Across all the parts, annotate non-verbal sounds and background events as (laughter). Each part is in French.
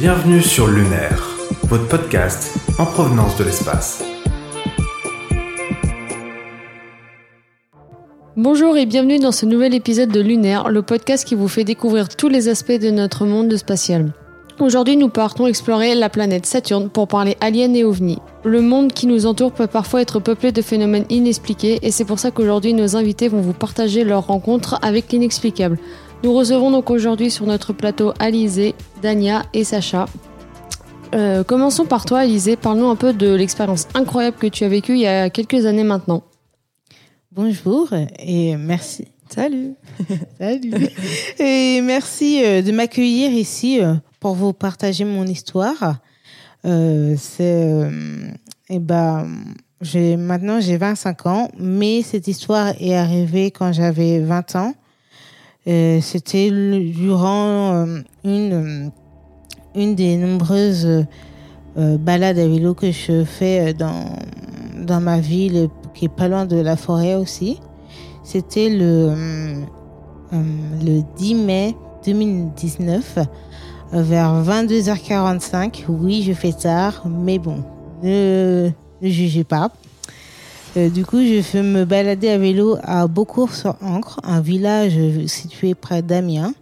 Bienvenue sur Lunaire, votre podcast en provenance de l'espace. Bonjour et bienvenue dans ce nouvel épisode de Lunaire, le podcast qui vous fait découvrir tous les aspects de notre monde spatial. Aujourd'hui, nous partons explorer la planète Saturne pour parler aliens et ovnis. Le monde qui nous entoure peut parfois être peuplé de phénomènes inexpliqués et c'est pour ça qu'aujourd'hui nos invités vont vous partager leurs rencontres avec l'inexplicable. Nous recevons donc aujourd'hui sur notre plateau Alizé, Dania et Sacha. Euh, commençons par toi Alizé, parle-nous un peu de l'expérience incroyable que tu as vécue il y a quelques années maintenant. Bonjour et merci. Salut. (laughs) Salut. Et merci euh, de m'accueillir ici euh, pour vous partager mon histoire. Euh, c'est et ben j'ai maintenant j'ai 25 ans, mais cette histoire est arrivée quand j'avais 20 ans. C'était durant une une des nombreuses balades à vélo que je fais dans ma ville qui est pas loin de la forêt aussi. C'était le, euh, le 10 mai 2019, vers 22h45. Oui, je fais tard, mais bon, ne jugez pas. Euh, du coup, je fais me balader à vélo à Beaucourt-sur-Ancre, un village situé près d'Amiens,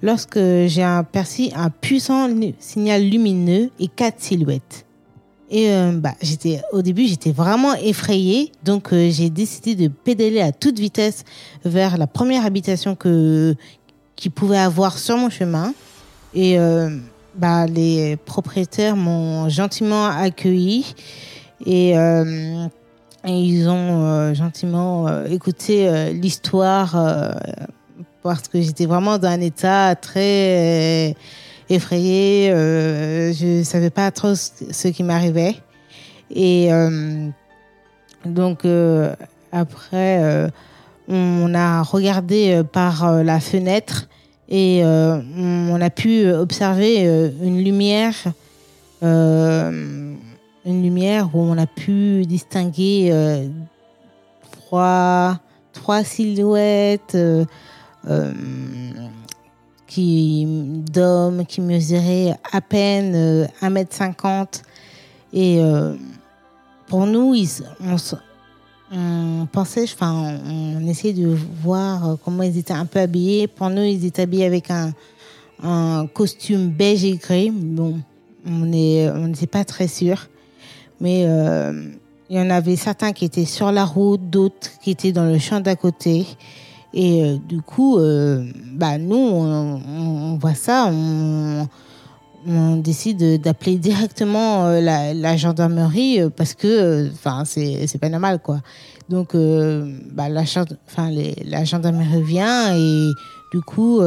lorsque j'ai aperçu un puissant signal lumineux et quatre silhouettes. Et euh, bah, j'étais au début, j'étais vraiment effrayée, donc euh, j'ai décidé de pédaler à toute vitesse vers la première habitation que qui pouvait avoir sur mon chemin. Et euh, bah, les propriétaires m'ont gentiment accueilli et, ils ont gentiment écouté l'histoire parce que j'étais vraiment dans un état très effrayée. Euh, je savais pas trop ce qui m'arrivait. Et euh, donc euh, après, euh, on a regardé par la fenêtre et on a pu observer une lumière, une lumière où on a pu distinguer trois, trois silhouettes qui d'hommes qui mesuraient à peine 1m50 euh, et euh, pour nous on, pensait enfin on essayait de voir euh, comment ils étaient un peu habillés. Pour nous ils étaient habillés avec un, costume beige et gris. Bon on est on n'était pas très sûr mais il y en avait certains qui étaient sur la route d'autres qui étaient dans le champ d'à côté et euh, du coup, euh, bah, nous, on, voit ça, on, décide d'appeler directement euh, la, gendarmerie parce que, enfin, c'est pas normal, quoi. Donc, bah, la, la gendarmerie vient et du coup,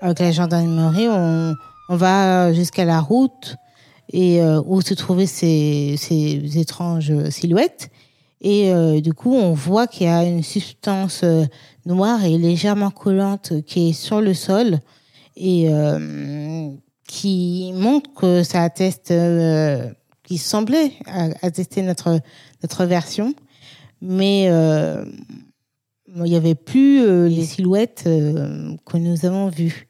avec la gendarmerie, on, on va jusqu'à la route et où se trouvaient ces, ces étranges silhouettes. Et euh, du coup, on voit qu'il y a une substance euh, noire et légèrement collante qui est sur le sol et euh, qui montre que ça atteste, euh, qui semblait attester notre notre version, mais il n'y avait plus les silhouettes que nous avons vues.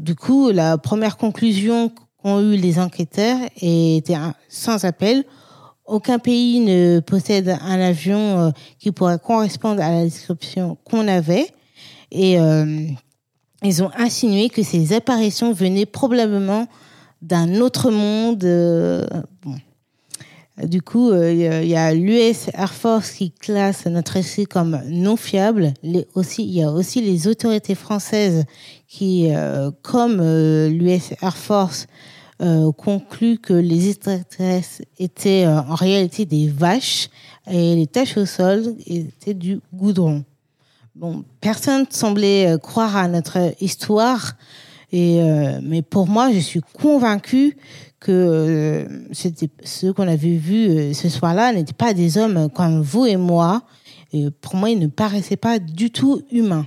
du coup, la première conclusion qu'ont eu les enquêteurs était sans appel aucun pays ne possède un avion euh, qui pourrait correspondre à la description qu'on avait. Et euh, ils ont insinué que ces apparitions venaient probablement d'un autre monde. Euh, bon. Du coup, il y a l'US Air Force qui classe notre essai comme non fiable. Il y a aussi les autorités françaises qui, comme l'US Air Force, euh, conclut que les extraterrestres étaient euh, en réalité des vaches et les taches au sol étaient du goudron. Bon, personne semblait euh, croire à notre histoire, mais pour moi, je suis convaincue que c'était ceux qu'on avait vus ce soir-là n'étaient pas des hommes comme vous et moi. Et pour moi, ils ne paraissaient pas du tout humains.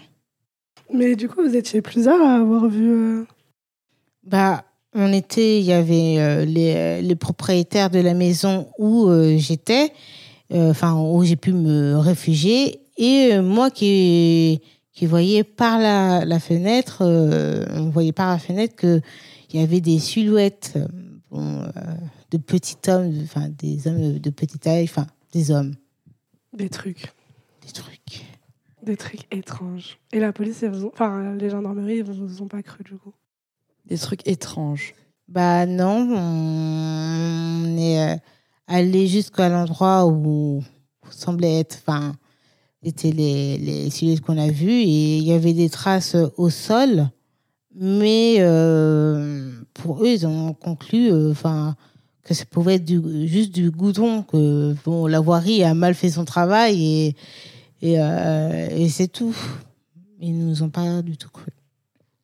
Mais du coup, vous étiez plusieurs à avoir vu. Bah, on était, il y avait euh, les, les, propriétaires de la maison où euh, j'étais, euh, enfin où j'ai pu me réfugier, et moi qui qui voyait par la, la fenêtre, euh, on voyait par la fenêtre que il y avait des silhouettes euh, bon, euh, de petits hommes, enfin des hommes de petite taille, enfin des hommes, Des trucs. des trucs. Des trucs étranges. Et la police, ont- enfin, les gendarmeries, ils vous ont pas cru du coup? Des trucs étranges. Bah non, on est euh, allé jusqu'à l'endroit où semblait être, enfin, étaient les, les silhouettes qu'on a vues et il y avait des traces au sol, mais euh, pour eux, ils ont conclu, euh, enfin, que ça pouvait être du, juste du goudron, que bon, la voirie a mal fait son travail et et, euh, et c'est tout. Ils nous ont pas du tout cru.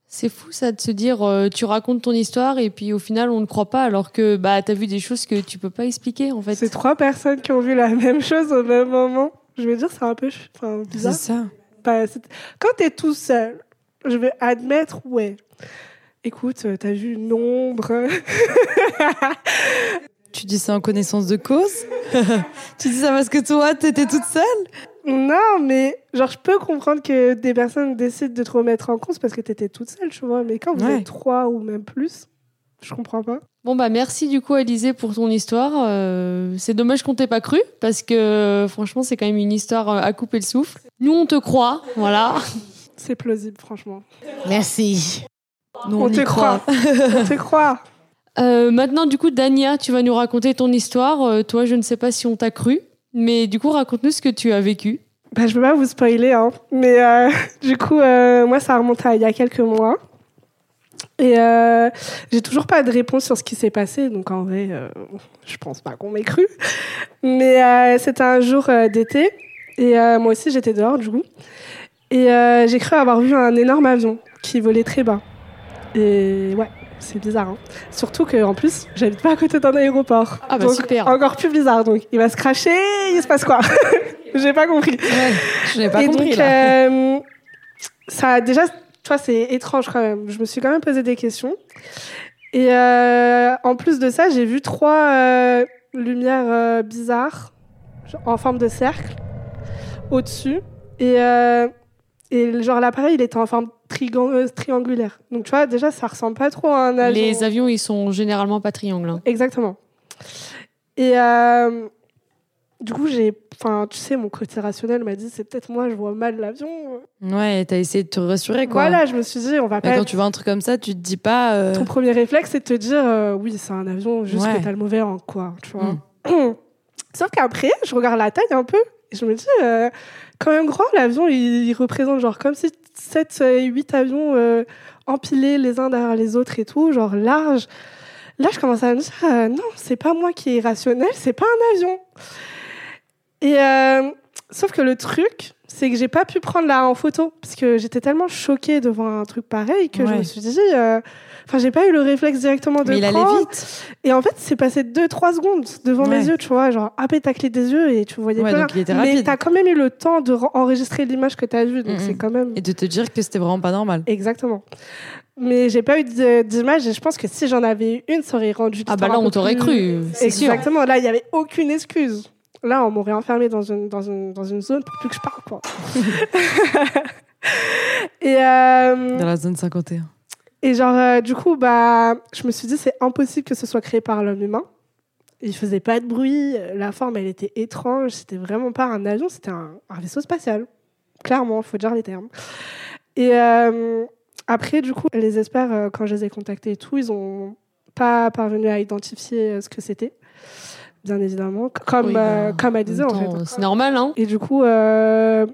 C'est fou ça de se dire euh, tu racontes ton histoire et puis au final on ne croit pas alors que bah t'as vu des choses que tu peux pas expliquer en fait. C'est trois personnes qui ont vu la (laughs) même chose au même moment. Je veux dire, c'est un peu enfin, C'est bizarre. ça. Bah, c'est- Quand t'es tout seul, je vais admettre, ouais. Écoute, euh, t'as vu une ombre. (laughs) Tu dis ça en connaissance de cause? (laughs) Tu dis ça parce que toi, t'étais toute seule? Non, mais genre, je peux comprendre que des personnes décident de te remettre en cause parce que t'étais toute seule, tu vois. Mais quand vous Ouais. êtes trois ou même plus, je comprends pas. Bon bah merci du coup Alizé pour ton histoire. Euh, c'est dommage qu'on t'ait pas cru parce que euh, franchement c'est quand même une histoire à couper le souffle. Nous on te croit, voilà. (laughs) C'est plausible, franchement. Merci. Nous, On y te croit. On te croit. (laughs) Euh, maintenant du coup Dania tu vas nous raconter ton histoire. Euh, toi je ne sais pas si on t'a cru, mais du coup raconte-nous ce que tu as vécu. Bah, je peux pas vous spoiler, hein. Mais euh, (laughs) du coup, euh, moi, ça remonte à il y a quelques mois. Et euh, j'ai toujours pas de réponse sur ce qui s'est passé. Donc, en vrai, euh, je pense pas qu'on m'ait cru. Mais euh, c'était un jour euh, d'été. Et euh, moi aussi, j'étais dehors, du coup. Et euh, j'ai cru avoir vu un énorme avion qui volait très bas. Et ouais, c'est bizarre. Hein. Surtout qu'en plus, j'habite pas à côté d'un aéroport. Ah bah Donc, super. Encore plus bizarre. Donc, il va se cracher, il se passe quoi? (laughs) J'ai pas compris. Ouais, je n'ai pas et compris donc, là. euh, ça a déjà, tu vois, c'est étrange quand même. Je me suis quand même posé des questions. Et euh, en plus de ça, j'ai vu trois euh, lumières euh, bizarres en forme de cercle au-dessus. Et, euh, et genre l'appareil, il était en forme euh, triangulaire. Donc tu vois, déjà, ça ressemble pas trop à un avion. Les avions ils sont généralement pas triangles. hein. Exactement. Et euh, du coup, j'ai, enfin, tu sais, mon côté rationnel m'a dit, c'est peut-être moi, je vois mal l'avion. Ouais, t'as essayé de te rassurer quoi. Voilà, je me suis dit, on va Mais pas. quand tu vois un truc comme ça, tu te dis pas. euh, Ton premier réflexe, c'est de te dire, euh, oui, c'est un avion, juste Ouais. que t'as le mauvais rang, quoi. Tu vois. Mm. (clears throat) Sauf qu'après, je regarde la taille un peu et je me dis, euh, quand même grand, l'avion, il, représente genre comme si 7 et 8 avions euh, empilés les uns derrière les autres et tout, genre large. Là, je commence à me dire, euh, non, c'est pas moi qui est rationnel, c'est pas un avion. Et euh, sauf que le truc, c'est que j'ai pas pu prendre là en photo parce que j'étais tellement choquée devant un truc pareil que je me suis dit, euh, enfin, j'ai pas eu le réflexe directement de Mais il allait prendre. vite. Et en fait, c'est passé 2-3 secondes devant Ouais. mes yeux, tu vois, genre peine t'as clé des yeux et tu voyais Ouais, pas. donc il était Mais t'as quand même eu le temps de re- enregistrer l'image que t'as vue, donc c'est quand même Et de te dire que c'était vraiment pas normal. exactement. Mais j'ai pas eu d'image et je pense que si j'en avais eu une, ça aurait rendu. Ah bah là on t'aurait plus- cru, c'est sûr. Exactement. Là, il y avait aucune excuse. Là, on m'aurait enfermé dans une, dans, une, dans une zone pour plus que je parle, quoi. (laughs) et, euh, Dans la zone 51. et genre, euh, du coup, bah, je me suis dit, c'est impossible que ce soit créé par l'homme humain. Il faisait pas de bruit, la forme, elle était étrange, c'était vraiment pas un avion, c'était un, un vaisseau spatial. Clairement, faut dire les termes. Et euh, après, du coup, les experts, quand je les ai contactés et tout, ils ont pas parvenu à identifier ce que c'était, bien évidemment, comme, Oui, euh, bah, comme elle disait, en fait. C'est normal hein. Et du coup, euh,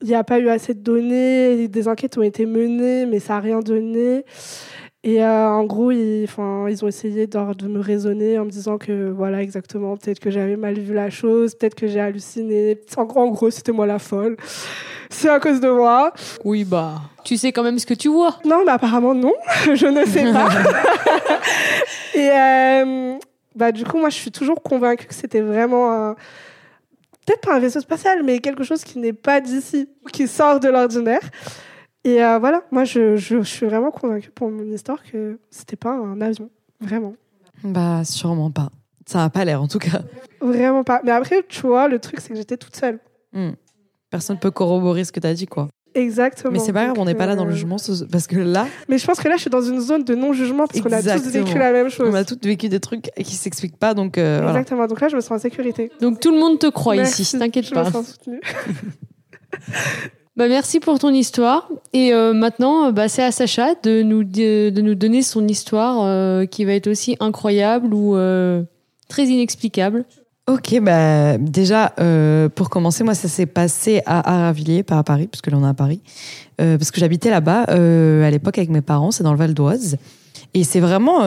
il n'y a pas eu assez de données, des enquêtes ont été menées, mais ça n'a rien donné. Et euh, en gros, ils, ont essayé de, de me raisonner en me disant que, voilà, exactement, peut-être que j'avais mal vu la chose, peut-être que j'ai halluciné. En gros, en gros c'était moi la folle. C'est à cause de moi. Oui bah tu sais quand même ce que tu vois. Non, mais apparemment, non. (laughs) je ne sais pas. (laughs) Et euh, bah, du coup, moi, je suis toujours convaincue que c'était vraiment un... Peut-être pas un vaisseau spatial, mais quelque chose qui n'est pas d'ici, qui sort de l'ordinaire. Et euh, voilà, moi, je, je, je suis vraiment convaincue pour mon histoire que c'était pas un avion. Vraiment. Bah, sûrement pas. Ça a pas l'air en tout cas. Vraiment pas. Mais après, tu vois, le truc, c'est que j'étais toute seule. Hmm. Personne peut corroborer ce que t'as dit, quoi. Exactement. Mais c'est pas grave, Donc, on n'est pas là dans le euh, jugement, ce- parce que là, Mais je pense que là, je suis dans une zone de non-jugement parce qu'on a tous vécu la même chose. on a tous vécu des trucs qui s'expliquent pas, donc euh, voilà. Exactement. Donc là, je me sens en sécurité. Donc tout le monde te croit Merci. ici, t'inquiète Je pas. me sens soutenue. (laughs) Bah, merci pour ton histoire. Et euh, maintenant, bah, c'est à Sacha de nous, de, de nous donner son histoire euh, qui va être aussi incroyable ou euh, très inexplicable. Ok, bah déjà, euh, pour commencer, moi, ça s'est passé à Aravilliers, pas à Paris, parce que là, on est à Paris. Euh, parce que j'habitais là-bas euh, à l'époque avec mes parents, c'est dans le Val d'Oise. Et c'est vraiment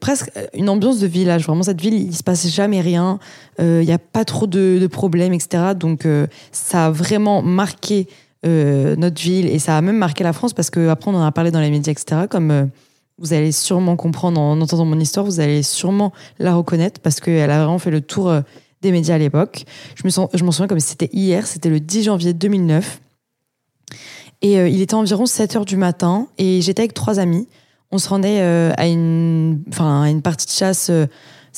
presque une ambiance de village. Vraiment, cette ville, il se passe jamais rien. Il n'y a pas trop de, problèmes, etc. Donc, ça a vraiment marqué notre ville et ça a même marqué la France parce que après, on en a parlé dans les médias, etc. Comme vous allez sûrement comprendre en entendant mon histoire, vous allez sûrement la reconnaître parce qu'elle a vraiment fait le tour euh, des médias à l'époque. Je me sens, je m'en souviens comme si c'était hier, c'était le 10 janvier 2009. Et euh, il était environ 7 heures du matin et j'étais avec trois amis. On se rendait euh, à, une, enfin, à une partie de chasse.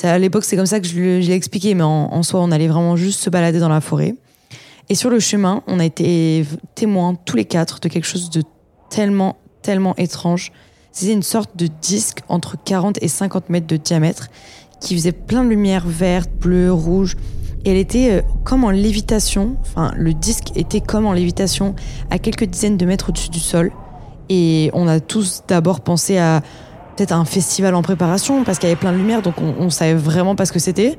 à l'époque, c'est comme ça que je l'ai expliqué, mais en, en soi, on allait vraiment juste se balader dans la forêt. Et sur le chemin, on a été témoins tous les quatre de quelque chose de tellement, tellement étrange. C'était une sorte de disque entre 40 et 50 mètres de diamètre qui faisait plein de lumière verte, bleue, rouge. Et elle était euh, comme en lévitation. Enfin, le disque était comme en lévitation à quelques dizaines de mètres au-dessus du sol. Et on a tous d'abord pensé à peut-être un festival en préparation parce qu'il y avait plein de lumière, donc on, savait vraiment pas ce que c'était.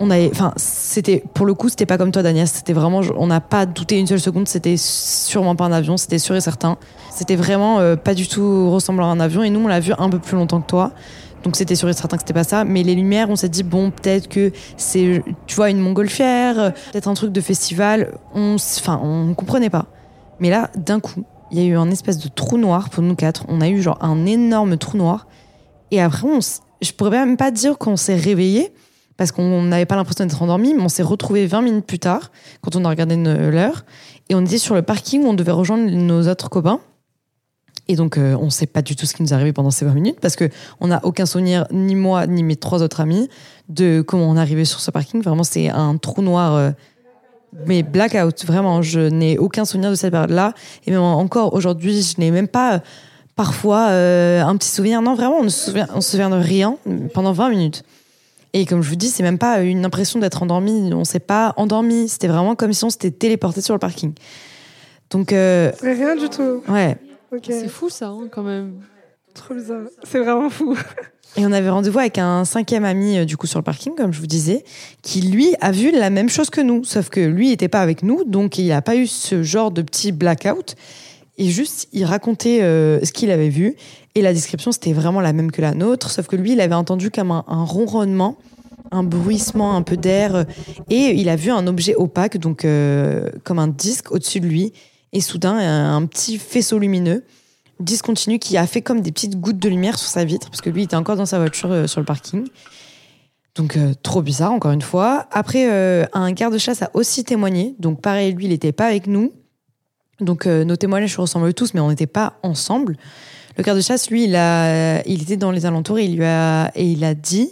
On avait, enfin, c'était pour le coup, c'était pas comme toi, Daniel. C'était vraiment, on n'a pas douté une seule seconde. C'était sûrement pas un avion, c'était sûr et certain. C'était vraiment euh, pas du tout ressemblant à un avion. Et nous, on l'a vu un peu plus longtemps que toi. Donc c'était sûr et certain que c'était pas ça. Mais les lumières, on s'est dit bon, peut-être que c'est, tu vois, une montgolfière, euh, peut-être un truc de festival. On, enfin, on comprenait pas. Mais là, d'un coup, il y a eu un espèce de trou noir pour nous quatre. On a eu genre un énorme trou noir. Et après, on je pourrais même pas dire qu'on s'est réveillé parce qu'on n'avait pas l'impression d'être endormi, mais on s'est retrouvé 20 minutes plus tard quand on a regardé ne- l'heure et on était sur le parking où on devait rejoindre nos autres copains. Et donc, euh, on sait pas du tout ce qui nous est arrivé pendant ces 20 minutes parce que on n'a aucun souvenir, ni moi, ni mes trois autres amis, de comment on est arrivé sur ce parking. Vraiment, c'est un trou noir, euh, mais blackout. Vraiment, je n'ai aucun souvenir de cette période-là. Et même encore aujourd'hui, je n'ai même pas euh, parfois euh, un petit souvenir. Non, vraiment, on ne se souvient, on se souvient de rien pendant 20 minutes. Et comme je vous dis, c'est même pas une impression d'être endormi. On s'est pas endormi. C'était vraiment comme si on s'était téléporté sur le parking. Donc, Rien du tout. ouais. C'est fou ça, hein, quand même. Trop bizarre. C'est vraiment fou. (laughs) Et on avait rendez-vous avec un cinquième ami, euh, du coup, sur le parking, comme je vous disais, qui, lui, a vu la même chose que nous. Sauf que lui n'était pas avec nous, donc il n'a pas eu ce genre de petit blackout. Et juste, il racontait euh, ce qu'il avait vu. Et la description, c'était vraiment la même que la nôtre. Sauf que lui, il avait entendu comme un, un ronronnement, un bruissement, un peu d'air. euh, Et il a vu un objet opaque, donc euh, comme un disque au-dessus de lui. Et soudain, un, un petit faisceau lumineux discontinu qui a fait comme des petites gouttes de lumière sur sa vitre, parce que lui il était encore dans sa voiture euh, sur le parking. Donc euh, trop bizarre, encore une fois. Après, euh, un garde-chasse a aussi témoigné. Donc pareil, lui, il n'était pas avec nous. Donc euh, nos témoignages se ressemblent tous, mais on n'était pas ensemble. Le garde-chasse, lui, il, a, il était dans les alentours et il, lui a, et il a dit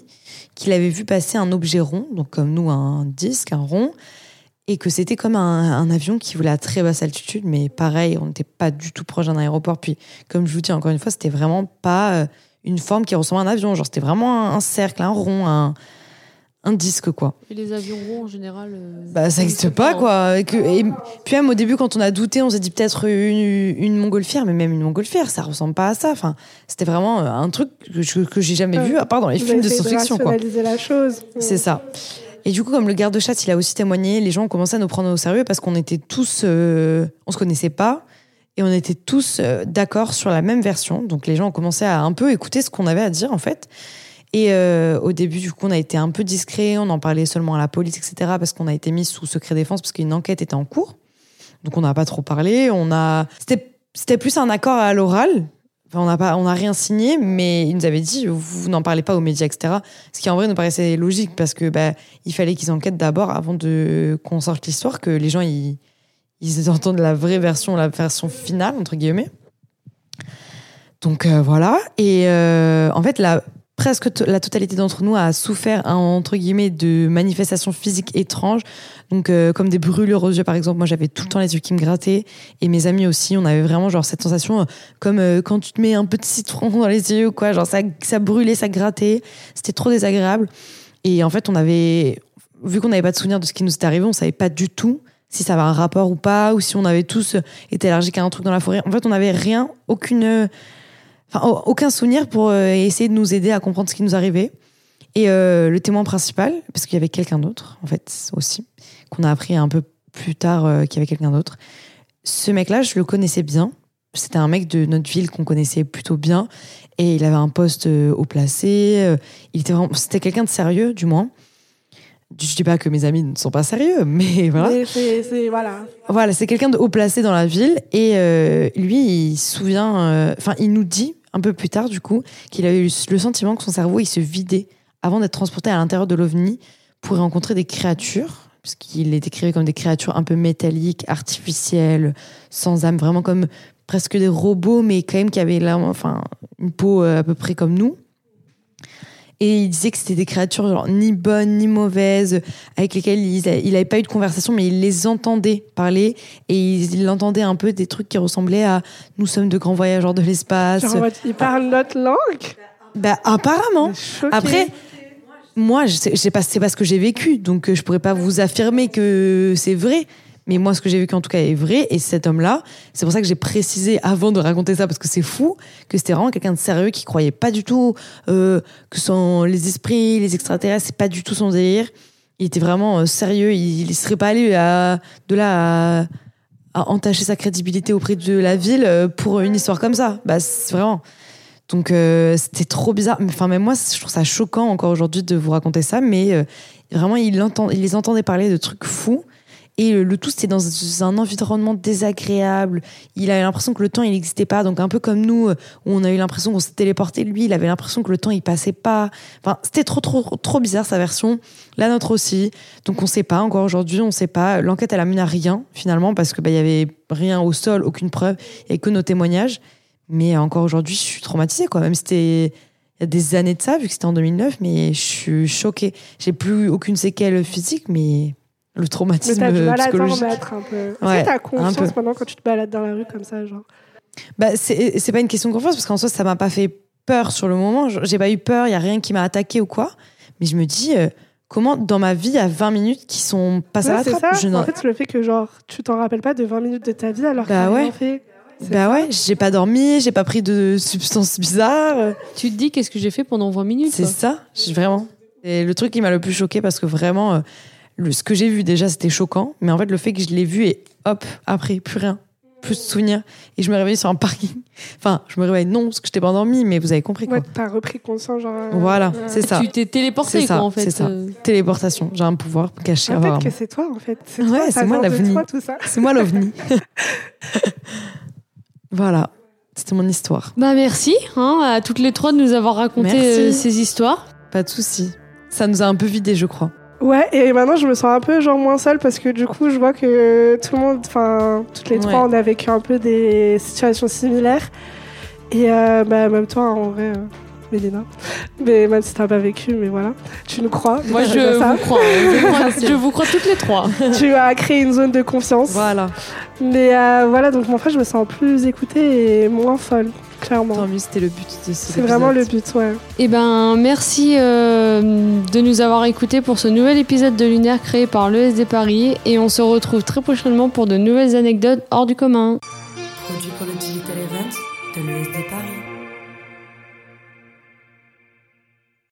qu'il avait vu passer un objet rond, donc comme nous, un disque, un rond, et que c'était comme un, un avion qui volait à très basse altitude, mais pareil, on n'était pas du tout proche d'un aéroport. Puis, comme je vous dis encore une fois, c'était vraiment pas euh, une forme qui ressemblait à un avion. Genre, c'était vraiment un, un cercle, un rond, un, un disque, quoi. Et les avions ronds en général. euh, Bah, ça n'existe pas, quoi. Et, que, et puis même au début, quand on a douté, on s'est dit peut-être une, une montgolfière, mais même une montgolfière, ça ressemble pas à ça. Enfin, c'était vraiment euh, un truc que, je- que j'ai jamais Ouais. vu, à part dans les Vous films de science-fiction, quoi. rationaliser la chose. C'est ça. Et du coup, comme le garde-chasse, il a aussi témoigné, les gens ont commencé à nous prendre au sérieux parce qu'on était tous, euh, on se connaissait pas et on était tous euh, d'accord sur la même version. Donc les gens ont commencé à un peu écouter ce qu'on avait à dire en fait. Et euh, au début, du coup, on a été un peu discret, on en parlait seulement à la police, etc. Parce qu'on a été mis sous secret défense parce qu'une enquête était en cours. Donc on n'a pas trop parlé. On a, c'était, plus un accord à l'oral. On n'a pas, on rien signé, mais il nous avait dit, vous n'en parlez pas aux médias, etc. Ce qui en vrai nous paraissait logique parce que bah, il fallait qu'ils enquêtent d'abord avant de qu'on sorte l'histoire, que les gens ils, ils (laughs) entendent la vraie version, la version finale entre guillemets. Donc euh, voilà. Et euh, en fait, la presque la totalité d'entre nous a souffert hein, entre guillemets de manifestations physiques étranges. Donc euh, comme des brûlures aux yeux par exemple, moi j'avais tout le temps les yeux qui me grattaient et mes amis aussi, on avait vraiment genre cette sensation euh, comme euh, quand tu te mets un peu de citron (laughs) dans les yeux ou quoi, genre ça ça brûlait, ça grattait, c'était trop désagréable. Et en fait, on avait vu qu'on n'avait pas de souvenir de ce qui nous était arrivé, on savait pas du tout si ça avait un rapport ou pas ou si on avait tous été allergiques à un truc dans la forêt. En fait, on n'avait rien, aucune enfin au- aucun souvenir pour euh, essayer de nous aider à comprendre ce qui nous arrivait. Et euh, le témoin principal, parce qu'il y avait quelqu'un d'autre, en fait, aussi, qu'on a appris un peu plus tard euh, qu'il y avait quelqu'un d'autre. Ce mec-là, je le connaissais bien. C'était un mec de notre ville qu'on connaissait plutôt bien. Et il avait un poste euh, haut placé. Il était vraiment, c'était quelqu'un de sérieux, du moins. Je dis pas que mes amis ne sont pas sérieux, (laughs) mais voilà. Mais voilà. Voilà, c'est quelqu'un de haut placé dans la ville et lui, il se souvient, enfin, il nous dit un peu plus tard du coup qu'il avait eu le sentiment que son cerveau il se vidait avant d'être transporté à l'intérieur de l'ovni pour rencontrer des créatures, puisqu'il est décrit comme des créatures un peu métalliques, artificielles, sans âme, vraiment comme presque des robots, mais quand même qui avaient là, enfin, une peau euh, à peu près comme nous. Et il disait que c'était des créatures genre, ni bonnes ni mauvaises, avec lesquelles il n'avait pas eu de conversation, mais il les entendait parler. Et il, il entendait un peu des trucs qui ressemblaient à Nous sommes de grands voyageurs de l'espace. Genre, en mode, il parle notre langue? Bah, apparemment. Après, moi, je sais, je sais pas, c'est pas ce que j'ai vécu, donc euh, je pourrais pas vous affirmer que c'est vrai. Mais moi, ce que j'ai vécu en tout cas est vrai. Et cet homme-là, c'est pour ça que j'ai précisé avant de raconter ça, parce que c'est fou, que c'était vraiment quelqu'un de sérieux qui croyait pas du tout euh, que son, les esprits, les extraterrestres, c'est pas du tout son délire. Il était vraiment euh, sérieux. Il, il serait pas allé à, de là à, entacher sa crédibilité auprès de la ville euh, pour une histoire comme ça. Bah, c'est vraiment. Donc c'était trop bizarre. Enfin, même moi, je trouve ça choquant encore aujourd'hui de vous raconter ça, mais vraiment, il les entendait parler de trucs fous. Et le, le tout, c'était dans un environnement désagréable. Il avait l'impression que le temps, il n'existait pas. Donc, un peu comme nous, euh, où on a eu l'impression qu'on s'est téléporté, lui, il avait l'impression que le temps, il passait pas. Enfin, c'était trop, trop, trop bizarre, sa version. La nôtre aussi. Donc, on sait pas. Encore aujourd'hui, on sait pas. L'enquête, elle a mené à rien, finalement, parce que bah, avait rien au sol, aucune preuve. Avait que nos témoignages. Mais encore aujourd'hui, je suis traumatisée, quoi. Même c'était il y a des années de ça, vu que c'était en 2009, mais je suis choquée. J'ai plus aucune séquelle physique, mais le Mais traumatisme t'as du mal à t'en psychologique. remettre un peu. Est-ce Ouais, que t'as peu. maintenant quand tu te balades dans la rue comme ça, genre Bah, c'est c'est pas une question de confiance, parce qu'en soi, ça m'a pas fait peur sur le moment. J'ai pas eu peur, il y a rien qui m'a attaqué ou quoi. Mais je me dis, euh, comment dans ma vie, il y a 20 minutes qui sont passées Ouais, à la c'est trappe ça. Je En fait, le fait que genre tu t'en rappelles pas de 20 minutes de ta vie alors Bah que t'as rien ouais. fait. Bah ça. ouais, j'ai pas dormi, j'ai pas pris de substances bizarres. Tu te dis qu'est-ce que j'ai fait pendant 20 minutes C'est ça, vraiment. C'est le truc qui m'a le plus choqué parce que vraiment, euh, le, ce que j'ai vu déjà, c'était choquant. Mais en fait, le fait que je l'ai vu et hop, après, plus rien, plus de souvenirs. Et je me réveille sur un parking. (laughs) Enfin, je me réveille non, parce que je t'ai pas endormi, mais vous avez compris quoi. Ouais, t'as repris conscience, genre. euh, Voilà, ouais. c'est ça. Tu t'es téléporté C'est ça, quoi en fait. c'est ça. euh. Téléportation, j'ai un pouvoir caché Peut-être que c'est toi en fait. C'est Ouais, toi, c'est moi, vient de l'avenir. toi, tout ça. C'est moi l'ovni. (laughs) (laughs) voilà, c'était mon histoire. Bah merci hein, à toutes les trois de nous avoir raconté Merci. euh, ces histoires. Pas de souci. Ça nous a un peu vidé, je crois. Ouais, et maintenant je me sens un peu genre moins seule parce que du coup je vois que tout le monde, enfin toutes les trois, on a vécu un peu des situations similaires. Et euh, bah, même toi en vrai, euh, Mélina. Mais même si t'as pas vécu, mais voilà, tu nous crois. Moi je ça. vous crois, hein. je, crois- (laughs) je vous crois toutes les trois. (laughs) tu as créé une zone de confiance. Voilà, Mais euh, voilà, donc mon frère, je me sens plus écoutée et moins folle, clairement. tant mieux, c'était le but de ce C'est vraiment le but, ouais. Eh ben merci euh, de nous avoir écoutés pour ce nouvel épisode de Lunaire créé par l'ESD Paris et on se retrouve très prochainement pour de nouvelles anecdotes hors du commun. Produit